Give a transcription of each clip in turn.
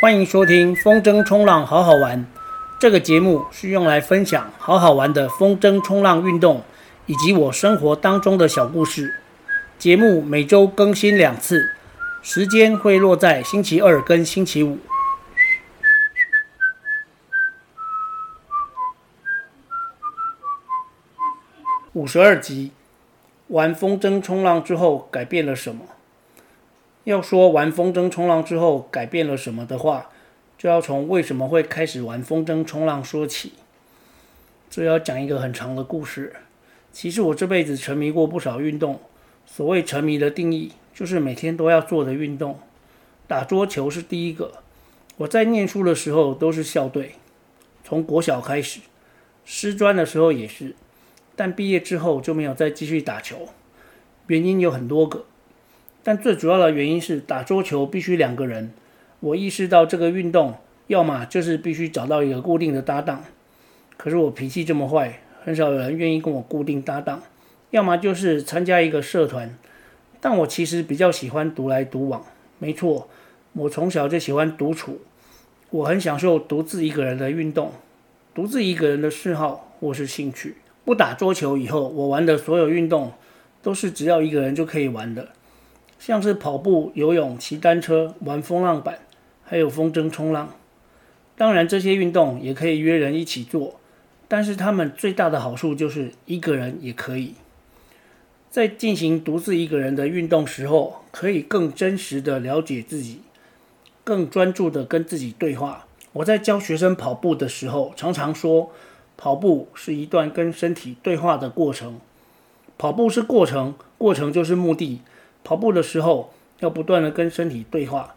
欢迎收听风筝冲浪好好玩。这个节目是用来分享好好玩的风筝冲浪运动，以及我生活当中的小故事。节目每周更新两次，时间会落在星期二跟星期五。五十二集，玩风筝冲浪之后改变了什么？要说玩风筝冲浪之后改变了什么的话，就要从为什么会开始玩风筝冲浪说起。这要讲一个很长的故事。其实我这辈子沉迷过不少运动。所谓沉迷的定义，就是每天都要做的运动。打桌球是第一个。我在念书的时候都是校队，从国小开始，师专的时候也是。但毕业之后就没有再继续打球，原因有很多个，但最主要的原因是打桌球必须两个人。我意识到这个运动，要么就是必须找到一个固定的搭档，可是我脾气这么坏，很少有人愿意跟我固定搭档；要么就是参加一个社团，但我其实比较喜欢独来独往。没错，我从小就喜欢独处，我很享受独自一个人的运动，独自一个人的嗜好或是兴趣。不打桌球以后，我玩的所有运动都是只要一个人就可以玩的，像是跑步、游泳、骑单车、玩风浪板，还有风筝冲浪。当然，这些运动也可以约人一起做，但是他们最大的好处就是一个人也可以。在进行独自一个人的运动时候，可以更真实的了解自己，更专注的跟自己对话。我在教学生跑步的时候，常常说，跑步是一段跟身体对话的过程。跑步是过程，过程就是目的。跑步的时候要不断的跟身体对话。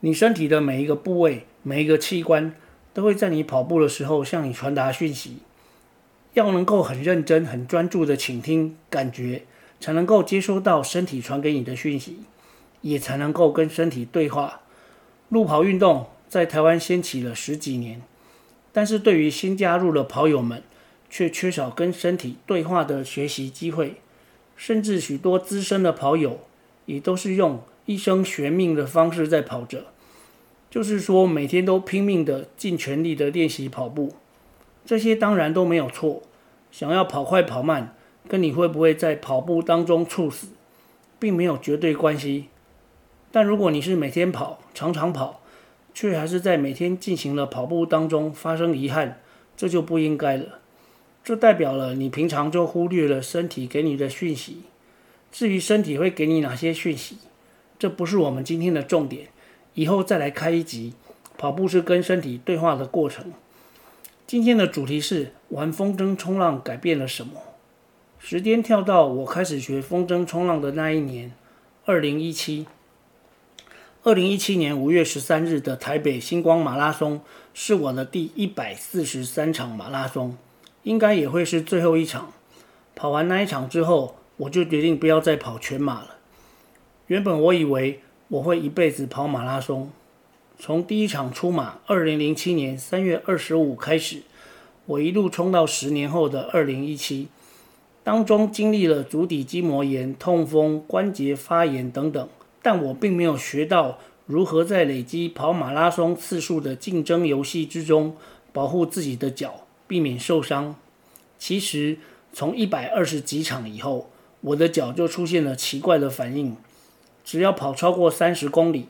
你身体的每一个部位、每一个器官都会在你跑步的时候向你传达讯息。要能够很认真、很专注的倾听、感觉，才能够接收到身体传给你的讯息，也才能够跟身体对话。路跑运动在台湾掀起了十几年。但是对于新加入的跑友们，却缺少跟身体对话的学习机会，甚至许多资深的跑友也都是用一生悬命的方式在跑着，就是说每天都拼命的、尽全力的练习跑步。这些当然都没有错，想要跑快跑慢，跟你会不会在跑步当中猝死，并没有绝对关系。但如果你是每天跑、常常跑，却还是在每天进行了跑步当中发生遗憾，这就不应该了。这代表了你平常就忽略了身体给你的讯息。至于身体会给你哪些讯息，这不是我们今天的重点，以后再来开一集。跑步是跟身体对话的过程。今天的主题是玩风筝冲浪改变了什么？时间跳到我开始学风筝冲浪的那一年，二零一七。二零一七年五月十三日的台北星光马拉松是我的第一百四十三场马拉松，应该也会是最后一场。跑完那一场之后，我就决定不要再跑全马了。原本我以为我会一辈子跑马拉松，从第一场出马二零零七年三月二十五开始，我一路冲到十年后的二零一七，当中经历了足底筋膜炎、痛风、关节发炎等等。但我并没有学到如何在累积跑马拉松次数的竞争游戏之中保护自己的脚，避免受伤。其实从一百二十几场以后，我的脚就出现了奇怪的反应。只要跑超过三十公里，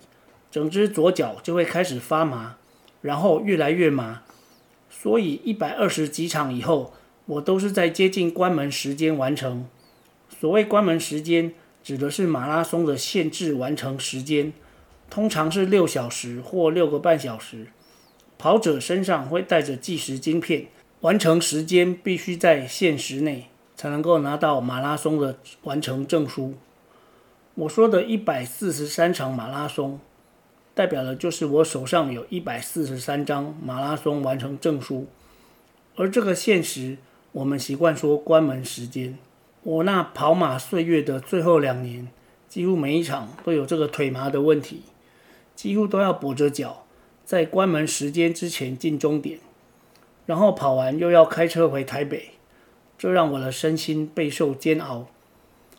整只左脚就会开始发麻，然后越来越麻。所以一百二十几场以后，我都是在接近关门时间完成。所谓关门时间，指的是马拉松的限制完成时间，通常是六小时或六个半小时。跑者身上会带着计时晶片，完成时间必须在限时内，才能够拿到马拉松的完成证书。我说的一百四十三场马拉松，代表的就是我手上有一百四十三张马拉松完成证书，而这个现实，我们习惯说关门时间。我那跑马岁月的最后两年，几乎每一场都有这个腿麻的问题，几乎都要跛着脚，在关门时间之前进终点，然后跑完又要开车回台北，这让我的身心备受煎熬。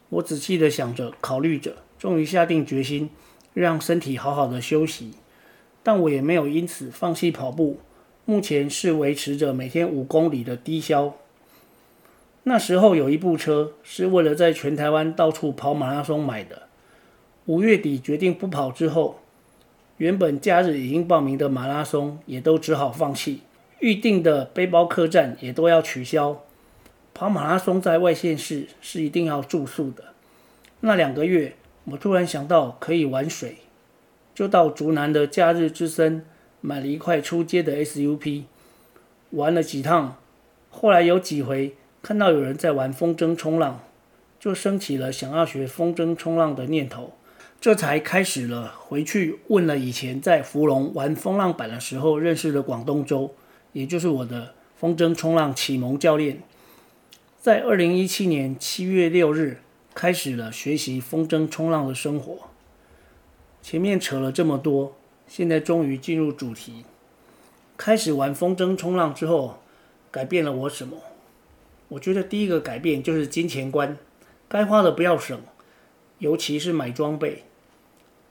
我仔细的想着，考虑着，终于下定决心，让身体好好的休息。但我也没有因此放弃跑步，目前是维持着每天五公里的低消。那时候有一部车是为了在全台湾到处跑马拉松买的。五月底决定不跑之后，原本假日已经报名的马拉松也都只好放弃，预定的背包客栈也都要取消。跑马拉松在外县市是一定要住宿的。那两个月，我突然想到可以玩水，就到竹南的假日之森买了一块出街的 SUP，玩了几趟。后来有几回。看到有人在玩风筝冲浪，就升起了想要学风筝冲浪的念头，这才开始了回去问了以前在福隆玩风浪板的时候认识的广东周，也就是我的风筝冲浪启蒙教练，在二零一七年七月六日开始了学习风筝冲浪的生活。前面扯了这么多，现在终于进入主题，开始玩风筝冲浪之后，改变了我什么？我觉得第一个改变就是金钱观，该花的不要省，尤其是买装备。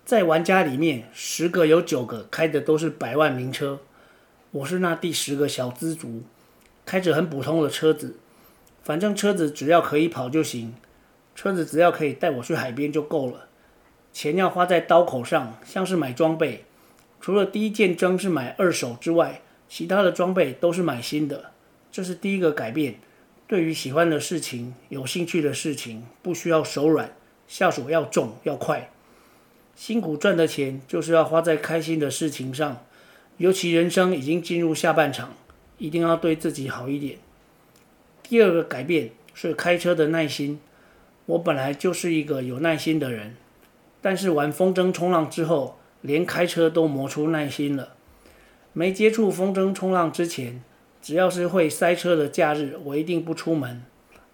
在玩家里面，十个有九个开的都是百万名车，我是那第十个小资族，开着很普通的车子，反正车子只要可以跑就行，车子只要可以带我去海边就够了。钱要花在刀口上，像是买装备，除了第一件装是买二手之外，其他的装备都是买新的，这是第一个改变。对于喜欢的事情、有兴趣的事情，不需要手软，下手要重要快。辛苦赚的钱就是要花在开心的事情上，尤其人生已经进入下半场，一定要对自己好一点。第二个改变是开车的耐心。我本来就是一个有耐心的人，但是玩风筝冲浪之后，连开车都磨出耐心了。没接触风筝冲浪之前，只要是会塞车的假日，我一定不出门。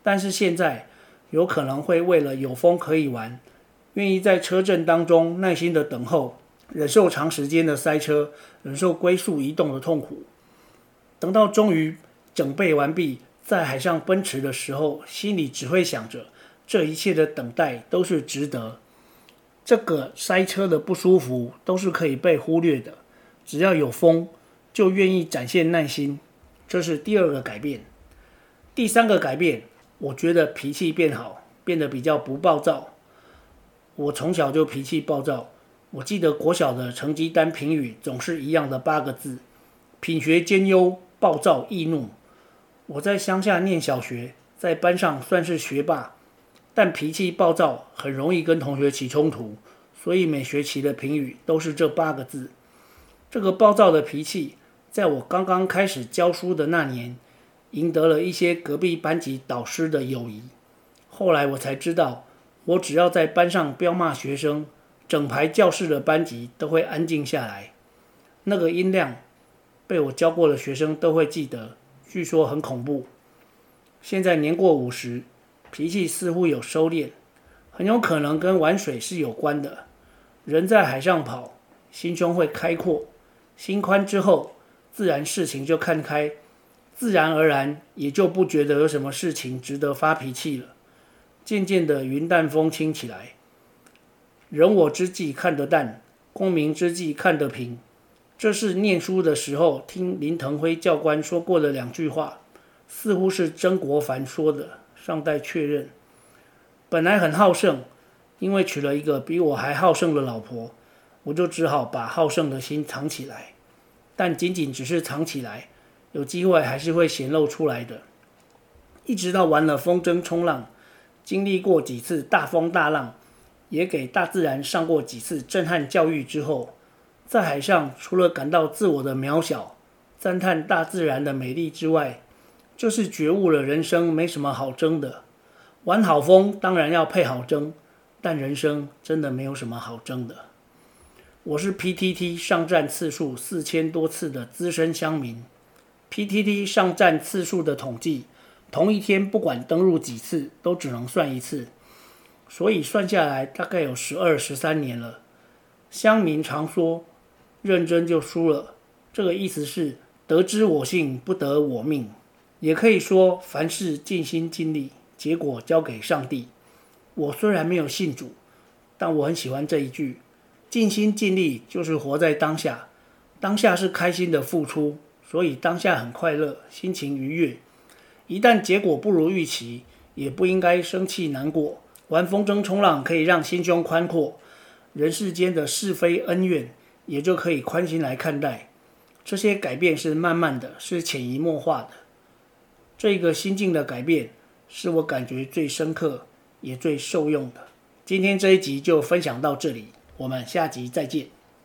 但是现在有可能会为了有风可以玩，愿意在车阵当中耐心的等候，忍受长时间的塞车，忍受龟速移动的痛苦。等到终于整备完毕，在海上奔驰的时候，心里只会想着，这一切的等待都是值得。这个塞车的不舒服都是可以被忽略的，只要有风，就愿意展现耐心。这是第二个改变，第三个改变，我觉得脾气变好，变得比较不暴躁。我从小就脾气暴躁，我记得国小的成绩单评语总是一样的八个字：品学兼优，暴躁易怒。我在乡下念小学，在班上算是学霸，但脾气暴躁，很容易跟同学起冲突，所以每学期的评语都是这八个字。这个暴躁的脾气。在我刚刚开始教书的那年，赢得了一些隔壁班级导师的友谊。后来我才知道，我只要在班上彪骂学生，整排教室的班级都会安静下来。那个音量，被我教过的学生都会记得，据说很恐怖。现在年过五十，脾气似乎有收敛，很有可能跟玩水是有关的。人在海上跑，心胸会开阔，心宽之后。自然事情就看开，自然而然也就不觉得有什么事情值得发脾气了。渐渐的云淡风轻起来，人我之际看得淡，功名之际看得平。这是念书的时候听林腾辉教官说过的两句话，似乎是曾国藩说的，尚待确认。本来很好胜，因为娶了一个比我还好胜的老婆，我就只好把好胜的心藏起来。但仅仅只是藏起来，有机会还是会显露出来的。一直到玩了风筝冲浪，经历过几次大风大浪，也给大自然上过几次震撼教育之后，在海上除了感到自我的渺小，赞叹大自然的美丽之外，就是觉悟了人生没什么好争的。玩好风当然要配好筝，但人生真的没有什么好争的。我是 PTT 上站次数四千多次的资深乡民，PTT 上站次数的统计，同一天不管登入几次，都只能算一次，所以算下来大概有十二十三年了。乡民常说，认真就输了，这个意思是得之我幸，不得我命，也可以说凡事尽心尽力，结果交给上帝。我虽然没有信主，但我很喜欢这一句。尽心尽力就是活在当下，当下是开心的付出，所以当下很快乐，心情愉悦。一旦结果不如预期，也不应该生气难过。玩风筝冲浪可以让心胸宽阔，人世间的是非恩怨也就可以宽心来看待。这些改变是慢慢的，是潜移默化的。这个心境的改变，是我感觉最深刻，也最受用的。今天这一集就分享到这里，我们下集再见。